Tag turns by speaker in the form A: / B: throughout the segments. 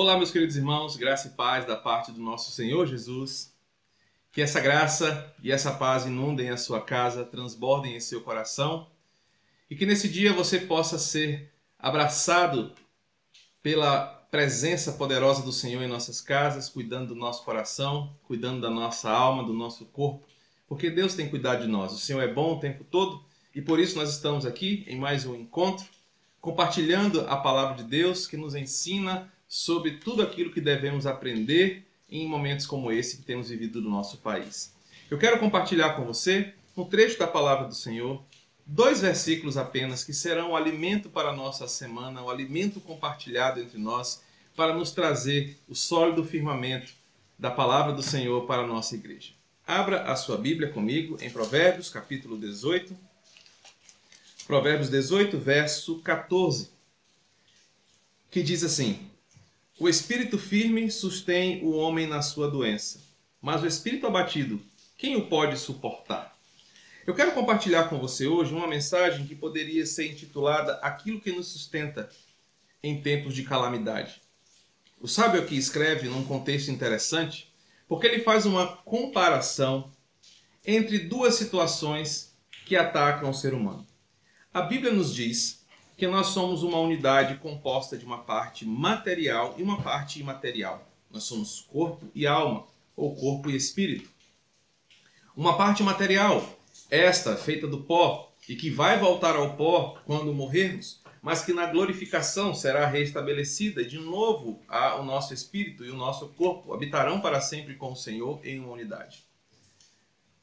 A: Olá, meus queridos irmãos, graça e paz da parte do nosso Senhor Jesus. Que essa graça e essa paz inundem a sua casa, transbordem em seu coração e que nesse dia você possa ser abraçado pela presença poderosa do Senhor em nossas casas, cuidando do nosso coração, cuidando da nossa alma, do nosso corpo, porque Deus tem cuidado de nós. O Senhor é bom o tempo todo e por isso nós estamos aqui em mais um encontro, compartilhando a palavra de Deus que nos ensina sobre tudo aquilo que devemos aprender em momentos como esse que temos vivido no nosso país. Eu quero compartilhar com você um trecho da palavra do Senhor, dois versículos apenas que serão o alimento para a nossa semana, o alimento compartilhado entre nós para nos trazer o sólido firmamento da palavra do Senhor para a nossa igreja. Abra a sua Bíblia comigo em Provérbios, capítulo 18. Provérbios 18, verso 14, que diz assim: o espírito firme sustém o homem na sua doença, mas o espírito abatido, quem o pode suportar? Eu quero compartilhar com você hoje uma mensagem que poderia ser intitulada Aquilo que nos sustenta em tempos de calamidade. O sábio aqui escreve num contexto interessante, porque ele faz uma comparação entre duas situações que atacam o ser humano. A Bíblia nos diz que nós somos uma unidade composta de uma parte material e uma parte imaterial. Nós somos corpo e alma, ou corpo e espírito. Uma parte material, esta feita do pó e que vai voltar ao pó quando morrermos, mas que na glorificação será restabelecida de novo o nosso espírito e o nosso corpo habitarão para sempre com o Senhor em uma unidade.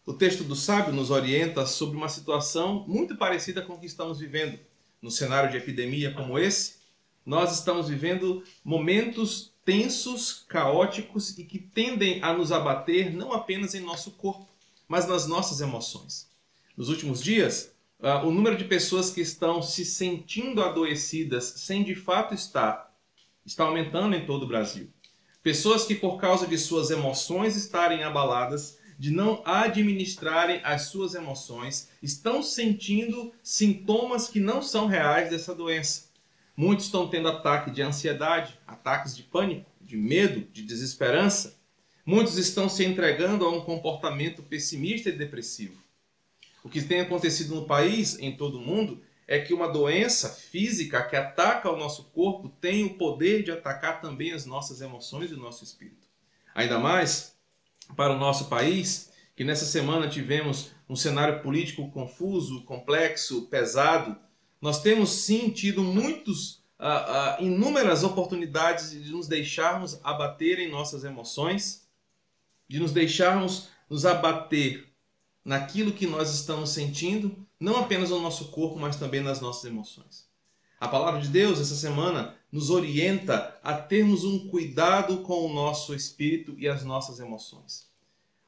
A: O texto do sábio nos orienta sobre uma situação muito parecida com o que estamos vivendo no cenário de epidemia como esse, nós estamos vivendo momentos tensos, caóticos e que tendem a nos abater não apenas em nosso corpo, mas nas nossas emoções. Nos últimos dias, uh, o número de pessoas que estão se sentindo adoecidas sem de fato estar está aumentando em todo o Brasil. Pessoas que, por causa de suas emoções estarem abaladas, de não administrarem as suas emoções, estão sentindo sintomas que não são reais dessa doença. Muitos estão tendo ataque de ansiedade, ataques de pânico, de medo, de desesperança. Muitos estão se entregando a um comportamento pessimista e depressivo. O que tem acontecido no país, em todo o mundo, é que uma doença física que ataca o nosso corpo tem o poder de atacar também as nossas emoções e o nosso espírito. Ainda mais para o nosso país, que nessa semana tivemos um cenário político confuso, complexo, pesado, nós temos sim tido muitos, uh, uh, inúmeras oportunidades de nos deixarmos abater em nossas emoções, de nos deixarmos nos abater naquilo que nós estamos sentindo, não apenas no nosso corpo, mas também nas nossas emoções. A palavra de Deus essa semana nos orienta a termos um cuidado com o nosso espírito e as nossas emoções.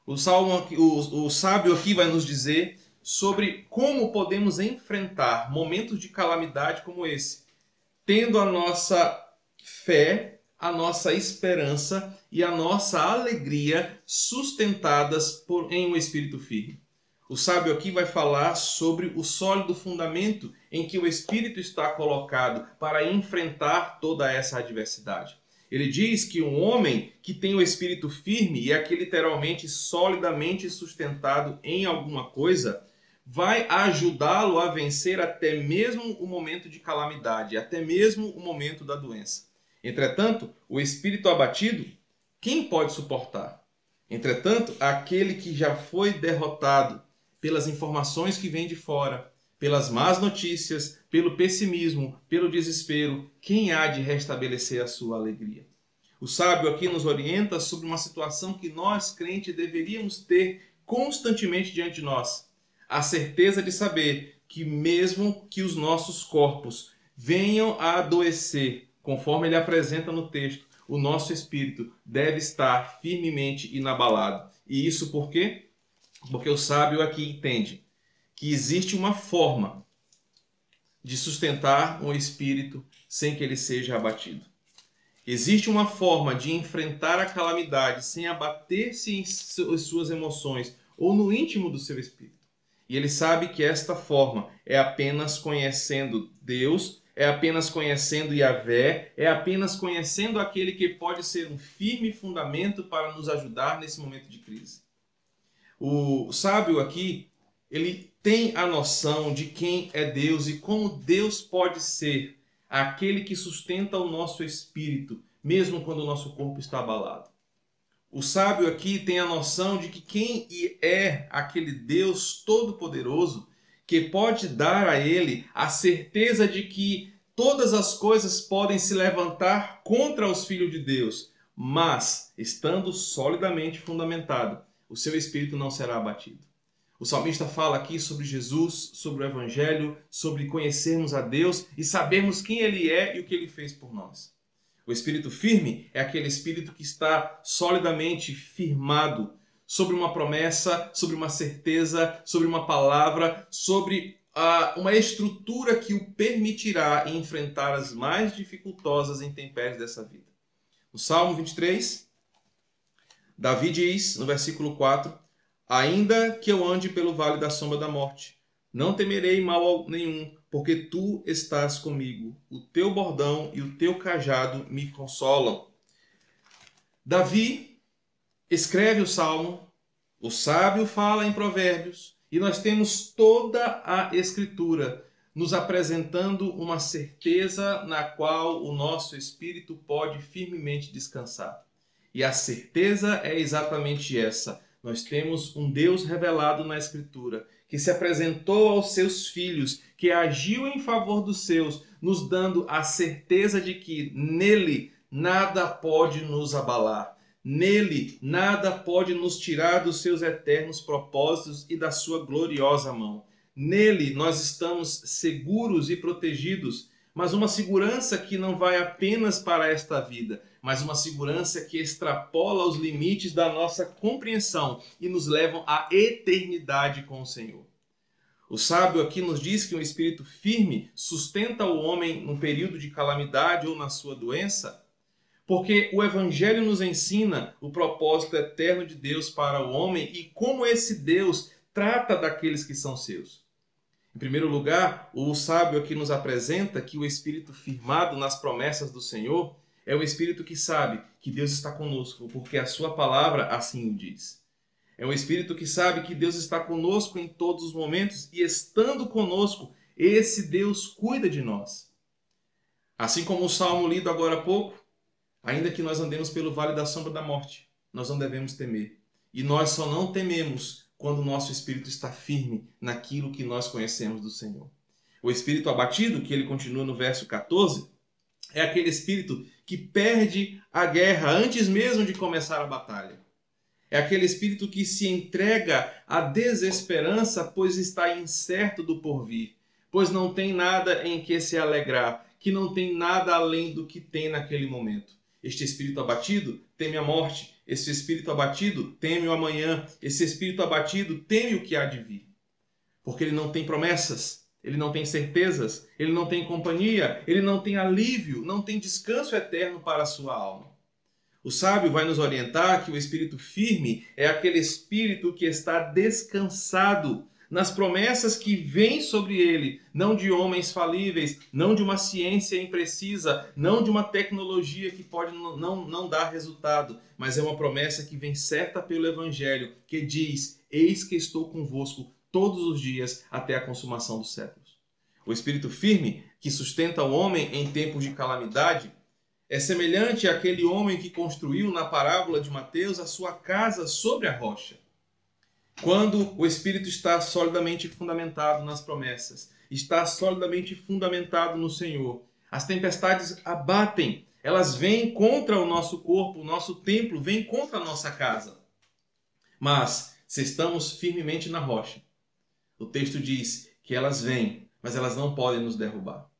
A: O, salmo, o, o sábio aqui vai nos dizer sobre como podemos enfrentar momentos de calamidade como esse, tendo a nossa fé, a nossa esperança e a nossa alegria sustentadas por, em um espírito firme. O sábio aqui vai falar sobre o sólido fundamento em que o espírito está colocado para enfrentar toda essa adversidade. Ele diz que um homem que tem o espírito firme e aqui literalmente solidamente sustentado em alguma coisa, vai ajudá-lo a vencer até mesmo o momento de calamidade, até mesmo o momento da doença. Entretanto, o espírito abatido, quem pode suportar? Entretanto, aquele que já foi derrotado, pelas informações que vêm de fora, pelas más notícias, pelo pessimismo, pelo desespero, quem há de restabelecer a sua alegria? O sábio aqui nos orienta sobre uma situação que nós, crentes, deveríamos ter constantemente diante de nós. A certeza de saber que, mesmo que os nossos corpos venham a adoecer, conforme ele apresenta no texto, o nosso espírito deve estar firmemente inabalado. E isso por quê? Porque o sábio aqui entende que existe uma forma de sustentar um espírito sem que ele seja abatido. Existe uma forma de enfrentar a calamidade sem abater-se em suas emoções ou no íntimo do seu espírito. E ele sabe que esta forma é apenas conhecendo Deus, é apenas conhecendo Yahvé, é apenas conhecendo aquele que pode ser um firme fundamento para nos ajudar nesse momento de crise. O sábio aqui, ele tem a noção de quem é Deus e como Deus pode ser aquele que sustenta o nosso espírito, mesmo quando o nosso corpo está abalado. O sábio aqui tem a noção de que quem é aquele Deus todo-poderoso que pode dar a ele a certeza de que todas as coisas podem se levantar contra os filhos de Deus, mas estando solidamente fundamentado, o seu espírito não será abatido. O salmista fala aqui sobre Jesus, sobre o Evangelho, sobre conhecermos a Deus e sabermos quem Ele é e o que Ele fez por nós. O espírito firme é aquele espírito que está solidamente firmado sobre uma promessa, sobre uma certeza, sobre uma palavra, sobre uh, uma estrutura que o permitirá enfrentar as mais dificultosas intempéries dessa vida. No Salmo 23, Davi diz, no versículo 4, Ainda que eu ande pelo vale da sombra da morte, não temerei mal nenhum, porque tu estás comigo. O teu bordão e o teu cajado me consolam. Davi escreve o salmo, o sábio fala em Provérbios, e nós temos toda a Escritura nos apresentando uma certeza na qual o nosso espírito pode firmemente descansar. E a certeza é exatamente essa. Nós temos um Deus revelado na Escritura, que se apresentou aos seus filhos, que agiu em favor dos seus, nos dando a certeza de que nele nada pode nos abalar. Nele nada pode nos tirar dos seus eternos propósitos e da sua gloriosa mão. Nele nós estamos seguros e protegidos, mas uma segurança que não vai apenas para esta vida, mas uma segurança que extrapola os limites da nossa compreensão e nos levam à eternidade com o Senhor. O sábio aqui nos diz que um espírito firme sustenta o homem no período de calamidade ou na sua doença porque o Evangelho nos ensina o propósito eterno de Deus para o homem e como esse Deus trata daqueles que são seus. Em primeiro lugar, o sábio aqui nos apresenta que o espírito firmado nas promessas do Senhor é o espírito que sabe que Deus está conosco, porque a sua palavra assim o diz. É um espírito que sabe que Deus está conosco em todos os momentos e estando conosco, esse Deus cuida de nós. Assim como o salmo lido agora há pouco, Ainda que nós andemos pelo vale da sombra da morte, nós não devemos temer. E nós só não tememos quando o nosso espírito está firme naquilo que nós conhecemos do Senhor. O espírito abatido, que ele continua no verso 14, é aquele espírito que perde a guerra antes mesmo de começar a batalha. É aquele espírito que se entrega à desesperança, pois está incerto do porvir, pois não tem nada em que se alegrar, que não tem nada além do que tem naquele momento. Este espírito abatido teme a morte, esse espírito abatido teme o amanhã, esse espírito abatido teme o que há de vir. Porque ele não tem promessas, ele não tem certezas, ele não tem companhia, ele não tem alívio, não tem descanso eterno para a sua alma. O sábio vai nos orientar que o espírito firme é aquele espírito que está descansado nas promessas que vêm sobre ele, não de homens falíveis, não de uma ciência imprecisa, não de uma tecnologia que pode não, não dar resultado, mas é uma promessa que vem certa pelo Evangelho, que diz: Eis que estou convosco todos os dias até a consumação dos séculos. O espírito firme, que sustenta o homem em tempos de calamidade, é semelhante àquele homem que construiu na parábola de Mateus a sua casa sobre a rocha. Quando o espírito está solidamente fundamentado nas promessas, está solidamente fundamentado no Senhor, as tempestades abatem, elas vêm contra o nosso corpo, o nosso templo, vêm contra a nossa casa. Mas, se estamos firmemente na rocha, o texto diz que elas vêm, mas elas não podem nos derrubar.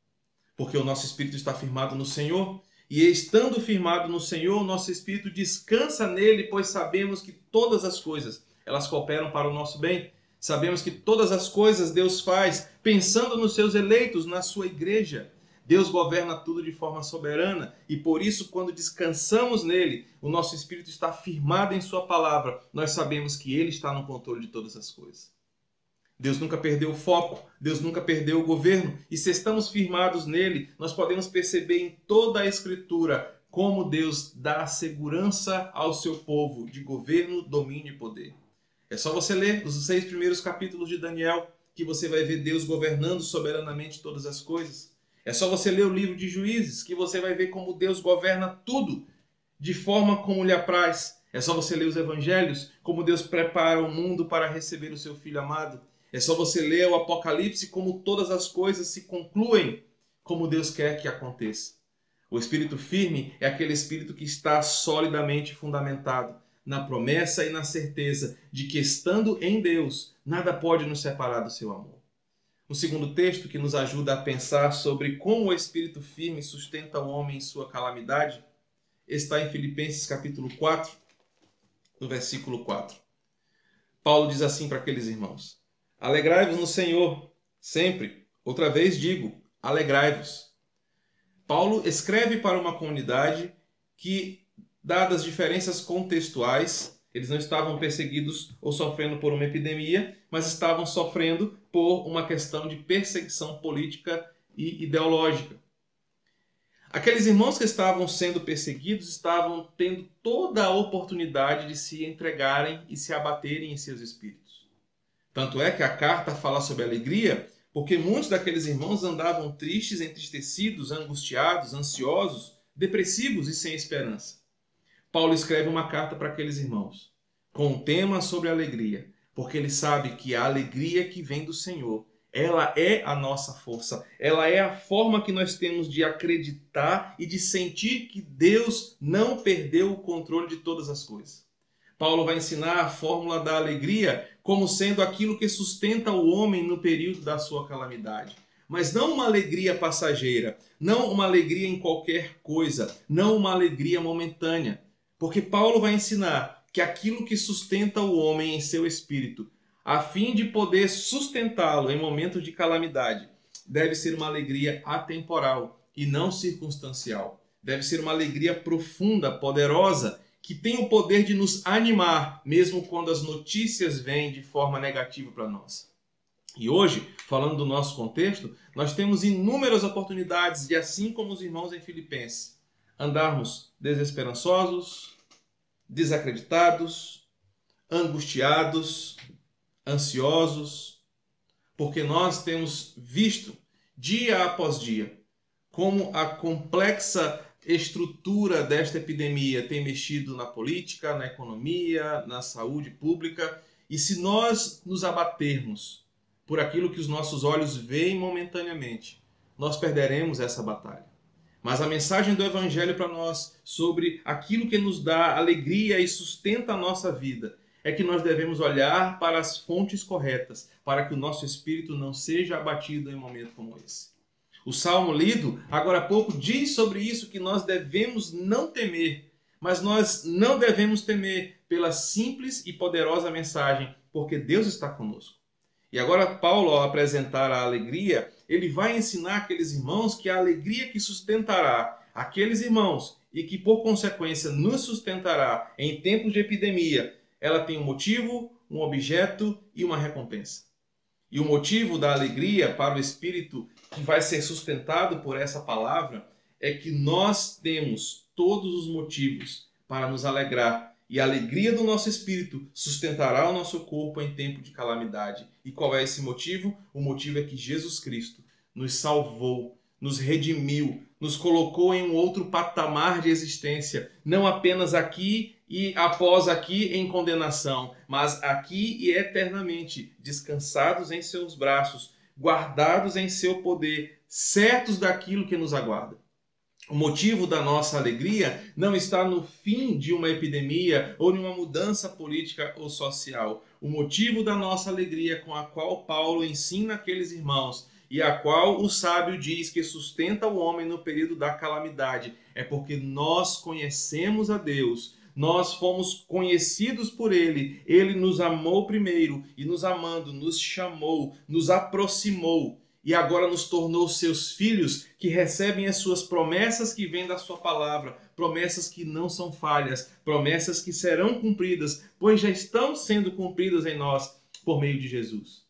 A: Porque o nosso espírito está firmado no Senhor, e estando firmado no Senhor, nosso espírito descansa nele, pois sabemos que todas as coisas elas cooperam para o nosso bem. Sabemos que todas as coisas Deus faz pensando nos seus eleitos, na sua igreja. Deus governa tudo de forma soberana e por isso, quando descansamos nele, o nosso espírito está firmado em Sua palavra, nós sabemos que Ele está no controle de todas as coisas. Deus nunca perdeu o foco, Deus nunca perdeu o governo, e se estamos firmados nele, nós podemos perceber em toda a Escritura como Deus dá segurança ao seu povo de governo, domínio e poder. É só você ler os seis primeiros capítulos de Daniel que você vai ver Deus governando soberanamente todas as coisas. É só você ler o livro de Juízes que você vai ver como Deus governa tudo de forma como lhe apraz. É só você ler os evangelhos, como Deus prepara o mundo para receber o seu filho amado. É só você ler o Apocalipse, como todas as coisas se concluem como Deus quer que aconteça. O espírito firme é aquele espírito que está solidamente fundamentado na promessa e na certeza de que, estando em Deus, nada pode nos separar do seu amor. O segundo texto que nos ajuda a pensar sobre como o espírito firme sustenta o homem em sua calamidade está em Filipenses capítulo 4, no versículo 4. Paulo diz assim para aqueles irmãos: Alegrai-vos no Senhor, sempre. Outra vez digo, alegrai-vos. Paulo escreve para uma comunidade que, dadas diferenças contextuais, eles não estavam perseguidos ou sofrendo por uma epidemia, mas estavam sofrendo por uma questão de perseguição política e ideológica. Aqueles irmãos que estavam sendo perseguidos estavam tendo toda a oportunidade de se entregarem e se abaterem em seus espíritos. Tanto é que a carta fala sobre alegria, porque muitos daqueles irmãos andavam tristes, entristecidos, angustiados, ansiosos, depressivos e sem esperança. Paulo escreve uma carta para aqueles irmãos, com um tema sobre alegria, porque ele sabe que a alegria que vem do Senhor, ela é a nossa força, ela é a forma que nós temos de acreditar e de sentir que Deus não perdeu o controle de todas as coisas. Paulo vai ensinar a fórmula da alegria como sendo aquilo que sustenta o homem no período da sua calamidade mas não uma alegria passageira, não uma alegria em qualquer coisa, não uma alegria momentânea, porque Paulo vai ensinar que aquilo que sustenta o homem em seu espírito, a fim de poder sustentá-lo em momentos de calamidade, deve ser uma alegria atemporal e não circunstancial. Deve ser uma alegria profunda, poderosa, que tem o poder de nos animar, mesmo quando as notícias vêm de forma negativa para nós. E hoje, falando do nosso contexto, nós temos inúmeras oportunidades de, assim como os irmãos em Filipenses, andarmos desesperançosos, desacreditados, angustiados, ansiosos, porque nós temos visto dia após dia como a complexa estrutura desta epidemia tem mexido na política, na economia, na saúde pública, e se nós nos abatermos por aquilo que os nossos olhos veem momentaneamente, nós perderemos essa batalha. Mas a mensagem do Evangelho para nós sobre aquilo que nos dá alegria e sustenta a nossa vida é que nós devemos olhar para as fontes corretas para que o nosso espírito não seja abatido em um momento como esse. O salmo lido agora há pouco diz sobre isso que nós devemos não temer, mas nós não devemos temer pela simples e poderosa mensagem, porque Deus está conosco. E agora Paulo, ao apresentar a alegria, ele vai ensinar aqueles irmãos que a alegria que sustentará aqueles irmãos e que por consequência nos sustentará em tempos de epidemia, ela tem um motivo, um objeto e uma recompensa. E o motivo da alegria para o espírito que vai ser sustentado por essa palavra é que nós temos todos os motivos para nos alegrar e a alegria do nosso espírito sustentará o nosso corpo em tempo de calamidade. E qual é esse motivo? O motivo é que Jesus Cristo nos salvou, nos redimiu, nos colocou em um outro patamar de existência, não apenas aqui e após aqui em condenação, mas aqui e eternamente, descansados em seus braços, guardados em seu poder, certos daquilo que nos aguarda. O motivo da nossa alegria não está no fim de uma epidemia ou em uma mudança política ou social. O motivo da nossa alegria, com a qual Paulo ensina aqueles irmãos e a qual o sábio diz que sustenta o homem no período da calamidade, é porque nós conhecemos a Deus. Nós fomos conhecidos por Ele, Ele nos amou primeiro e, nos amando, nos chamou, nos aproximou e agora nos tornou seus filhos que recebem as suas promessas que vêm da sua palavra, promessas que não são falhas, promessas que serão cumpridas, pois já estão sendo cumpridas em nós por meio de Jesus.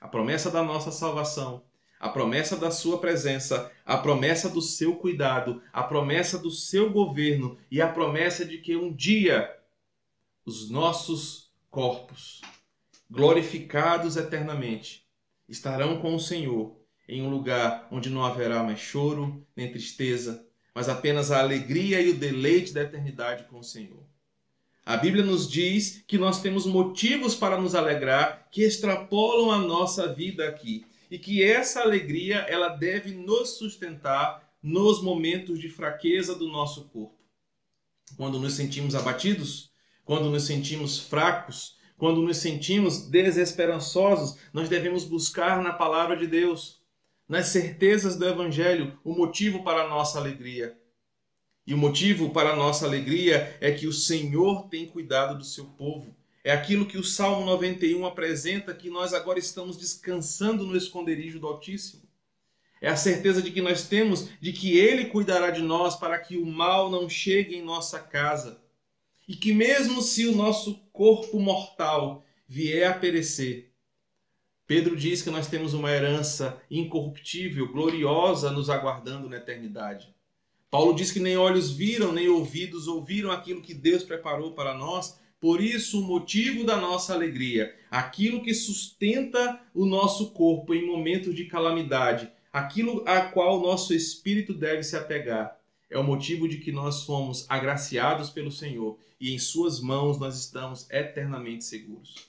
A: a promessa da nossa salvação, a promessa da sua presença, a promessa do seu cuidado, a promessa do seu governo e a promessa de que um dia os nossos corpos, glorificados eternamente, estarão com o Senhor em um lugar onde não haverá mais choro nem tristeza, mas apenas a alegria e o deleite da eternidade com o Senhor. A Bíblia nos diz que nós temos motivos para nos alegrar que extrapolam a nossa vida aqui e que essa alegria ela deve nos sustentar nos momentos de fraqueza do nosso corpo. Quando nos sentimos abatidos, quando nos sentimos fracos, quando nos sentimos desesperançosos, nós devemos buscar na palavra de Deus, nas certezas do evangelho, o motivo para a nossa alegria. E o motivo para a nossa alegria é que o Senhor tem cuidado do seu povo. É aquilo que o Salmo 91 apresenta que nós agora estamos descansando no esconderijo do Altíssimo. É a certeza de que nós temos de que Ele cuidará de nós para que o mal não chegue em nossa casa. E que mesmo se o nosso corpo mortal vier a perecer, Pedro diz que nós temos uma herança incorruptível, gloriosa, nos aguardando na eternidade. Paulo diz que nem olhos viram, nem ouvidos ouviram aquilo que Deus preparou para nós. Por isso, o motivo da nossa alegria, aquilo que sustenta o nosso corpo em momentos de calamidade, aquilo a qual o nosso espírito deve se apegar, é o motivo de que nós fomos agraciados pelo Senhor e em Suas mãos nós estamos eternamente seguros.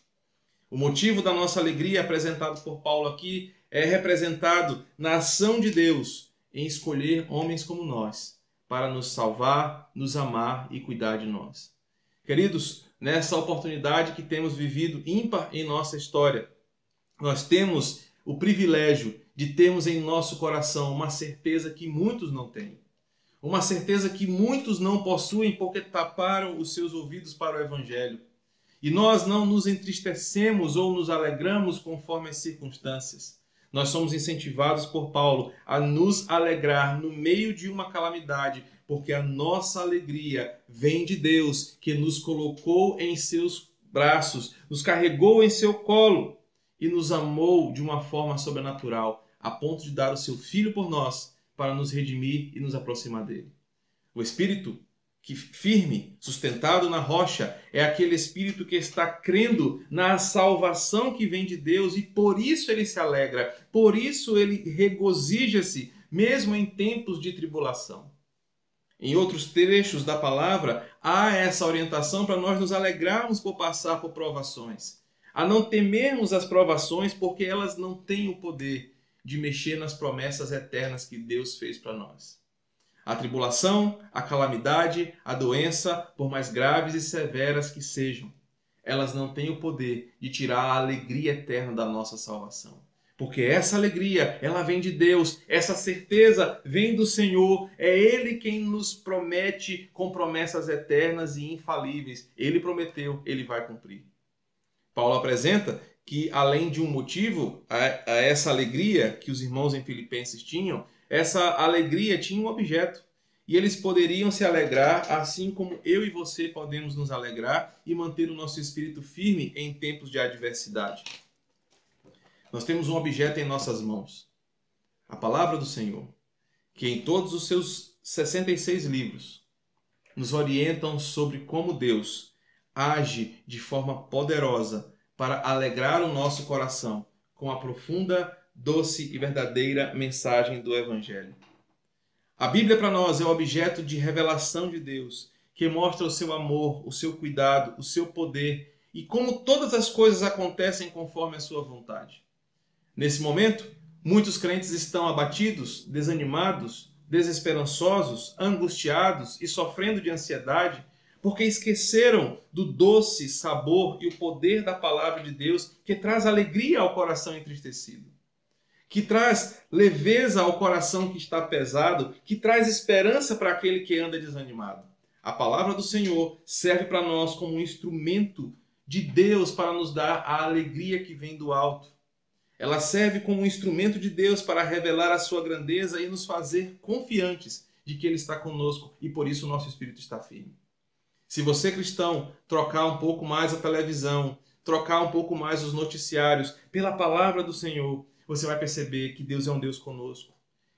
A: O motivo da nossa alegria apresentado por Paulo aqui é representado na ação de Deus em escolher homens como nós para nos salvar, nos amar e cuidar de nós. Queridos, nessa oportunidade que temos vivido ímpar em nossa história, nós temos o privilégio de termos em nosso coração uma certeza que muitos não têm. Uma certeza que muitos não possuem porque taparam os seus ouvidos para o Evangelho. E nós não nos entristecemos ou nos alegramos conforme as circunstâncias. Nós somos incentivados por Paulo a nos alegrar no meio de uma calamidade, porque a nossa alegria vem de Deus, que nos colocou em seus braços, nos carregou em seu colo e nos amou de uma forma sobrenatural, a ponto de dar o seu filho por nós para nos redimir e nos aproximar dele. O Espírito que firme, sustentado na rocha, é aquele espírito que está crendo na salvação que vem de Deus e por isso ele se alegra, por isso ele regozija-se, mesmo em tempos de tribulação. Em outros trechos da palavra, há essa orientação para nós nos alegrarmos por passar por provações, a não temermos as provações porque elas não têm o poder de mexer nas promessas eternas que Deus fez para nós. A tribulação, a calamidade, a doença, por mais graves e severas que sejam, elas não têm o poder de tirar a alegria eterna da nossa salvação. Porque essa alegria, ela vem de Deus, essa certeza vem do Senhor, é Ele quem nos promete com promessas eternas e infalíveis. Ele prometeu, Ele vai cumprir. Paulo apresenta que, além de um motivo a, a essa alegria que os irmãos em Filipenses tinham, essa alegria tinha um objeto. E eles poderiam se alegrar, assim como eu e você podemos nos alegrar e manter o nosso espírito firme em tempos de adversidade. Nós temos um objeto em nossas mãos, a palavra do Senhor, que em todos os seus 66 livros nos orientam sobre como Deus age de forma poderosa para alegrar o nosso coração com a profunda doce e verdadeira mensagem do Evangelho. A Bíblia para nós é o objeto de revelação de Deus, que mostra o seu amor, o seu cuidado, o seu poder e como todas as coisas acontecem conforme a sua vontade. Nesse momento, muitos crentes estão abatidos, desanimados, desesperançosos, angustiados e sofrendo de ansiedade, porque esqueceram do doce sabor e o poder da palavra de Deus que traz alegria ao coração entristecido que traz leveza ao coração que está pesado, que traz esperança para aquele que anda desanimado. A palavra do Senhor serve para nós como um instrumento de Deus para nos dar a alegria que vem do alto. Ela serve como um instrumento de Deus para revelar a sua grandeza e nos fazer confiantes de que Ele está conosco e por isso o nosso espírito está firme. Se você, cristão, trocar um pouco mais a televisão, trocar um pouco mais os noticiários pela palavra do Senhor, você vai perceber que Deus é um Deus conosco.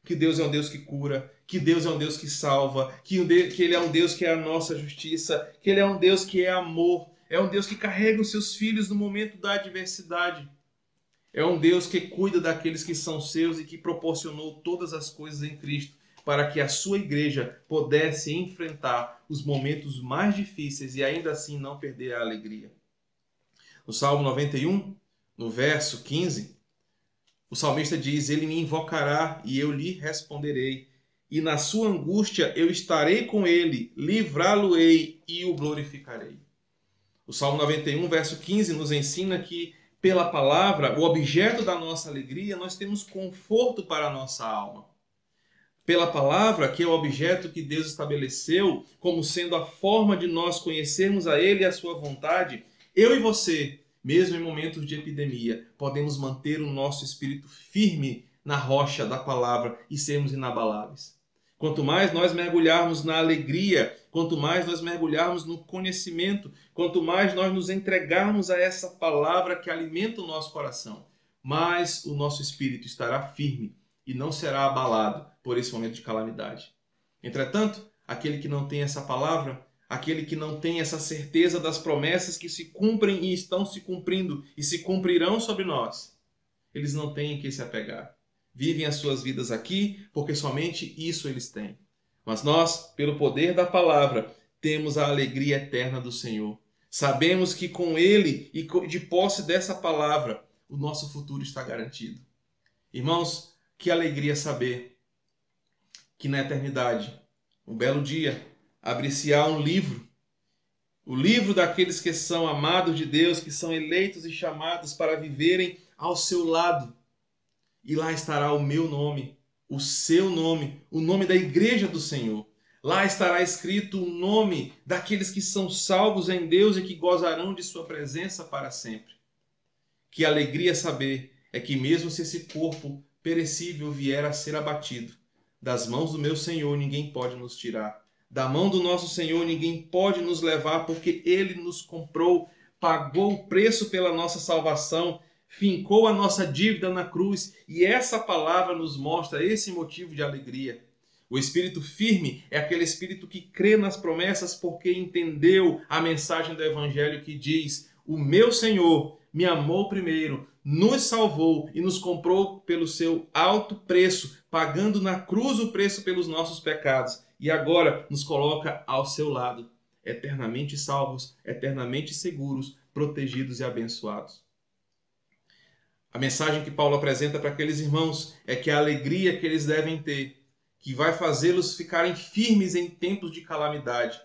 A: Que Deus é um Deus que cura, que Deus é um Deus que salva, que Ele é um Deus que é a nossa justiça, que Ele é um Deus que é amor, é um Deus que carrega os seus filhos no momento da adversidade. É um Deus que cuida daqueles que são seus e que proporcionou todas as coisas em Cristo para que a sua igreja pudesse enfrentar os momentos mais difíceis e ainda assim não perder a alegria. No Salmo 91, no verso 15, o salmista diz: Ele me invocará e eu lhe responderei, e na sua angústia eu estarei com ele, livrá-lo-ei e o glorificarei. O Salmo 91, verso 15, nos ensina que, pela palavra, o objeto da nossa alegria, nós temos conforto para a nossa alma. Pela palavra, que é o objeto que Deus estabeleceu como sendo a forma de nós conhecermos a Ele e a Sua vontade, eu e você mesmo em momentos de epidemia, podemos manter o nosso espírito firme na rocha da palavra e sermos inabaláveis. Quanto mais nós mergulharmos na alegria, quanto mais nós mergulharmos no conhecimento, quanto mais nós nos entregarmos a essa palavra que alimenta o nosso coração, mais o nosso espírito estará firme e não será abalado por esse momento de calamidade. Entretanto, aquele que não tem essa palavra aquele que não tem essa certeza das promessas que se cumprem e estão se cumprindo e se cumprirão sobre nós, eles não têm que se apegar. Vivem as suas vidas aqui porque somente isso eles têm. Mas nós, pelo poder da palavra, temos a alegria eterna do Senhor. Sabemos que com Ele e de posse dessa palavra, o nosso futuro está garantido. Irmãos, que alegria saber que na eternidade, um belo dia, abrir-se-á um livro, o livro daqueles que são amados de Deus, que são eleitos e chamados para viverem ao seu lado. E lá estará o meu nome, o seu nome, o nome da igreja do Senhor. Lá estará escrito o nome daqueles que são salvos em Deus e que gozarão de sua presença para sempre. Que alegria saber é que mesmo se esse corpo perecível vier a ser abatido, das mãos do meu Senhor ninguém pode nos tirar. Da mão do nosso Senhor ninguém pode nos levar, porque ele nos comprou, pagou o preço pela nossa salvação, fincou a nossa dívida na cruz, e essa palavra nos mostra esse motivo de alegria. O espírito firme é aquele espírito que crê nas promessas porque entendeu a mensagem do evangelho que diz: "O meu Senhor me amou primeiro, nos salvou e nos comprou pelo seu alto preço, pagando na cruz o preço pelos nossos pecados e agora nos coloca ao seu lado, eternamente salvos, eternamente seguros, protegidos e abençoados. A mensagem que Paulo apresenta para aqueles irmãos é que a alegria que eles devem ter, que vai fazê-los ficarem firmes em tempos de calamidade,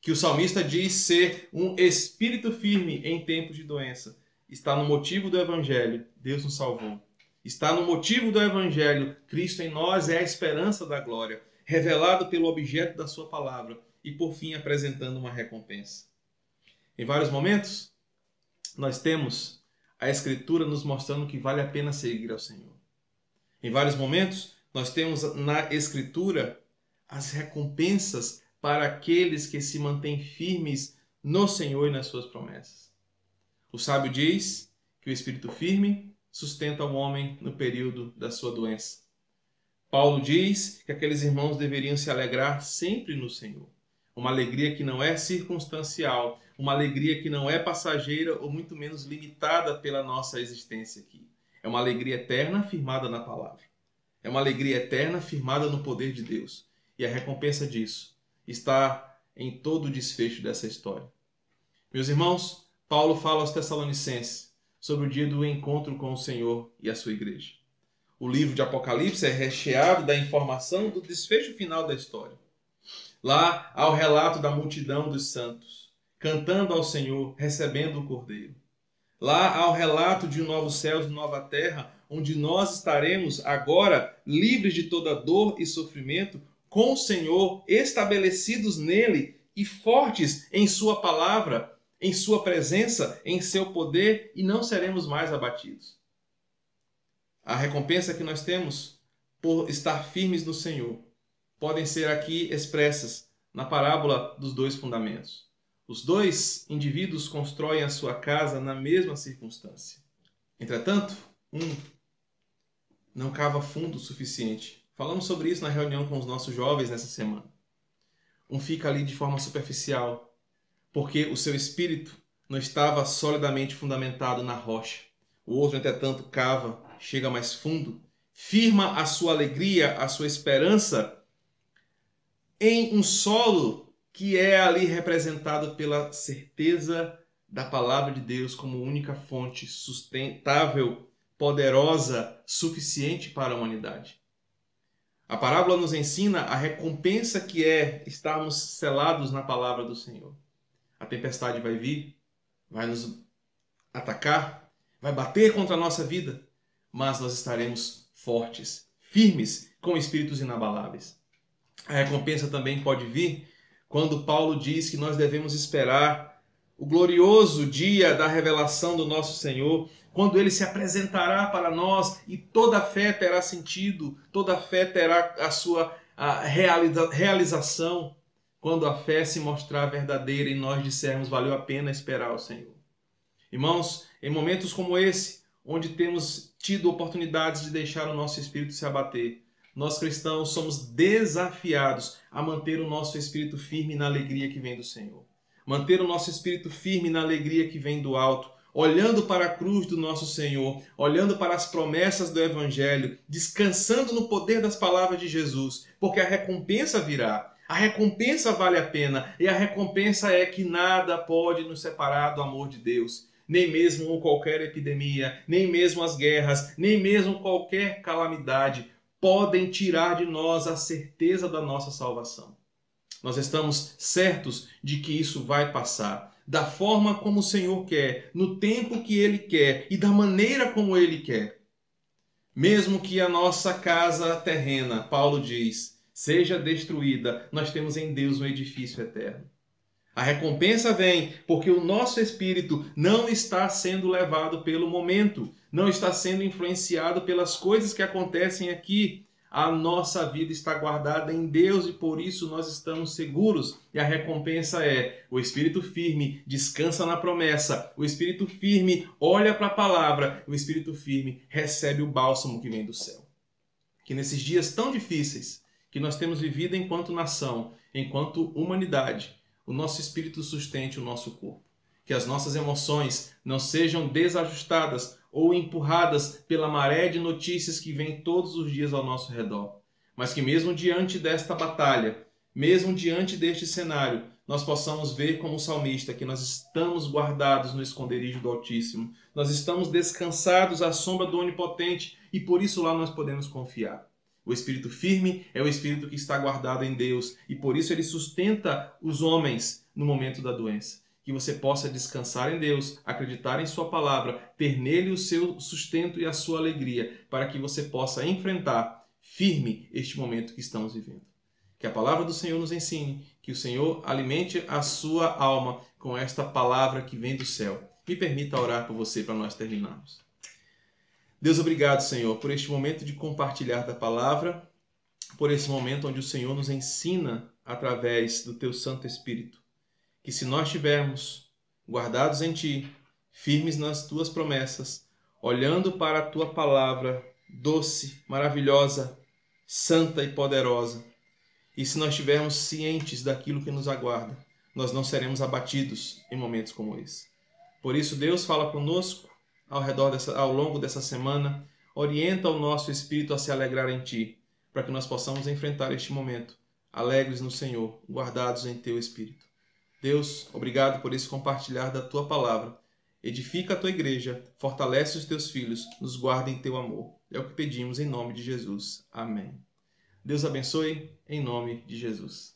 A: que o salmista diz ser um espírito firme em tempos de doença, está no motivo do evangelho, Deus nos salvou. Está no motivo do evangelho, Cristo em nós é a esperança da glória revelado pelo objeto da sua palavra e, por fim, apresentando uma recompensa. Em vários momentos, nós temos a Escritura nos mostrando que vale a pena seguir ao Senhor. Em vários momentos, nós temos na Escritura as recompensas para aqueles que se mantêm firmes no Senhor e nas suas promessas. O sábio diz que o espírito firme sustenta o homem no período da sua doença. Paulo diz que aqueles irmãos deveriam se alegrar sempre no Senhor. Uma alegria que não é circunstancial, uma alegria que não é passageira ou muito menos limitada pela nossa existência aqui. É uma alegria eterna firmada na palavra. É uma alegria eterna firmada no poder de Deus. E a recompensa disso está em todo o desfecho dessa história. Meus irmãos, Paulo fala aos Tessalonicenses sobre o dia do encontro com o Senhor e a sua igreja. O livro de Apocalipse é recheado da informação do desfecho final da história. Lá há o relato da multidão dos santos, cantando ao Senhor, recebendo o Cordeiro. Lá há o relato de um novo céu e nova terra, onde nós estaremos agora livres de toda dor e sofrimento, com o Senhor, estabelecidos nele e fortes em Sua palavra, em Sua presença, em seu poder, e não seremos mais abatidos. A recompensa que nós temos por estar firmes no Senhor podem ser aqui expressas na parábola dos dois fundamentos. Os dois indivíduos constroem a sua casa na mesma circunstância. Entretanto, um não cava fundo o suficiente. Falamos sobre isso na reunião com os nossos jovens nessa semana. Um fica ali de forma superficial, porque o seu espírito não estava solidamente fundamentado na rocha. O outro, entretanto, cava, chega mais fundo, firma a sua alegria, a sua esperança em um solo que é ali representado pela certeza da palavra de Deus como única fonte sustentável, poderosa, suficiente para a humanidade. A parábola nos ensina a recompensa que é estarmos selados na palavra do Senhor. A tempestade vai vir, vai nos atacar, vai bater contra a nossa vida, mas nós estaremos fortes, firmes, com espíritos inabaláveis. A recompensa também pode vir quando Paulo diz que nós devemos esperar o glorioso dia da revelação do nosso Senhor, quando ele se apresentará para nós e toda fé terá sentido, toda fé terá a sua a realiza realização, quando a fé se mostrar verdadeira e nós dissermos valeu a pena esperar o Senhor. Irmãos, em momentos como esse, onde temos tido oportunidades de deixar o nosso espírito se abater, nós cristãos somos desafiados a manter o nosso espírito firme na alegria que vem do Senhor. Manter o nosso espírito firme na alegria que vem do alto, olhando para a cruz do nosso Senhor, olhando para as promessas do Evangelho, descansando no poder das palavras de Jesus, porque a recompensa virá. A recompensa vale a pena, e a recompensa é que nada pode nos separar do amor de Deus nem mesmo qualquer epidemia, nem mesmo as guerras, nem mesmo qualquer calamidade podem tirar de nós a certeza da nossa salvação. Nós estamos certos de que isso vai passar, da forma como o Senhor quer, no tempo que Ele quer e da maneira como Ele quer. Mesmo que a nossa casa terrena, Paulo diz, seja destruída, nós temos em Deus um edifício eterno. A recompensa vem porque o nosso espírito não está sendo levado pelo momento, não está sendo influenciado pelas coisas que acontecem aqui. A nossa vida está guardada em Deus e por isso nós estamos seguros. E a recompensa é: o espírito firme descansa na promessa, o espírito firme olha para a palavra, o espírito firme recebe o bálsamo que vem do céu. Que nesses dias tão difíceis que nós temos vivido enquanto nação, enquanto humanidade, o nosso espírito sustente o nosso corpo. Que as nossas emoções não sejam desajustadas ou empurradas pela maré de notícias que vem todos os dias ao nosso redor, mas que mesmo diante desta batalha, mesmo diante deste cenário, nós possamos ver como salmista que nós estamos guardados no esconderijo do Altíssimo, nós estamos descansados à sombra do Onipotente e por isso lá nós podemos confiar. O espírito firme é o espírito que está guardado em Deus e por isso ele sustenta os homens no momento da doença. Que você possa descansar em Deus, acreditar em Sua palavra, ter nele o seu sustento e a sua alegria, para que você possa enfrentar firme este momento que estamos vivendo. Que a palavra do Senhor nos ensine, que o Senhor alimente a sua alma com esta palavra que vem do céu. Me permita orar por você para nós terminarmos. Deus, obrigado, Senhor, por este momento de compartilhar da palavra, por esse momento onde o Senhor nos ensina através do teu Santo Espírito, que se nós estivermos guardados em ti, firmes nas tuas promessas, olhando para a tua palavra doce, maravilhosa, santa e poderosa, e se nós estivermos cientes daquilo que nos aguarda, nós não seremos abatidos em momentos como esse. Por isso, Deus fala conosco ao redor dessa, ao longo dessa semana, orienta o nosso espírito a se alegrar em Ti, para que nós possamos enfrentar este momento, alegres no Senhor, guardados em Teu Espírito. Deus, obrigado por esse compartilhar da Tua palavra. Edifica a Tua igreja, fortalece os Teus filhos, nos guarda em Teu amor. É o que pedimos em nome de Jesus. Amém. Deus abençoe, em nome de Jesus.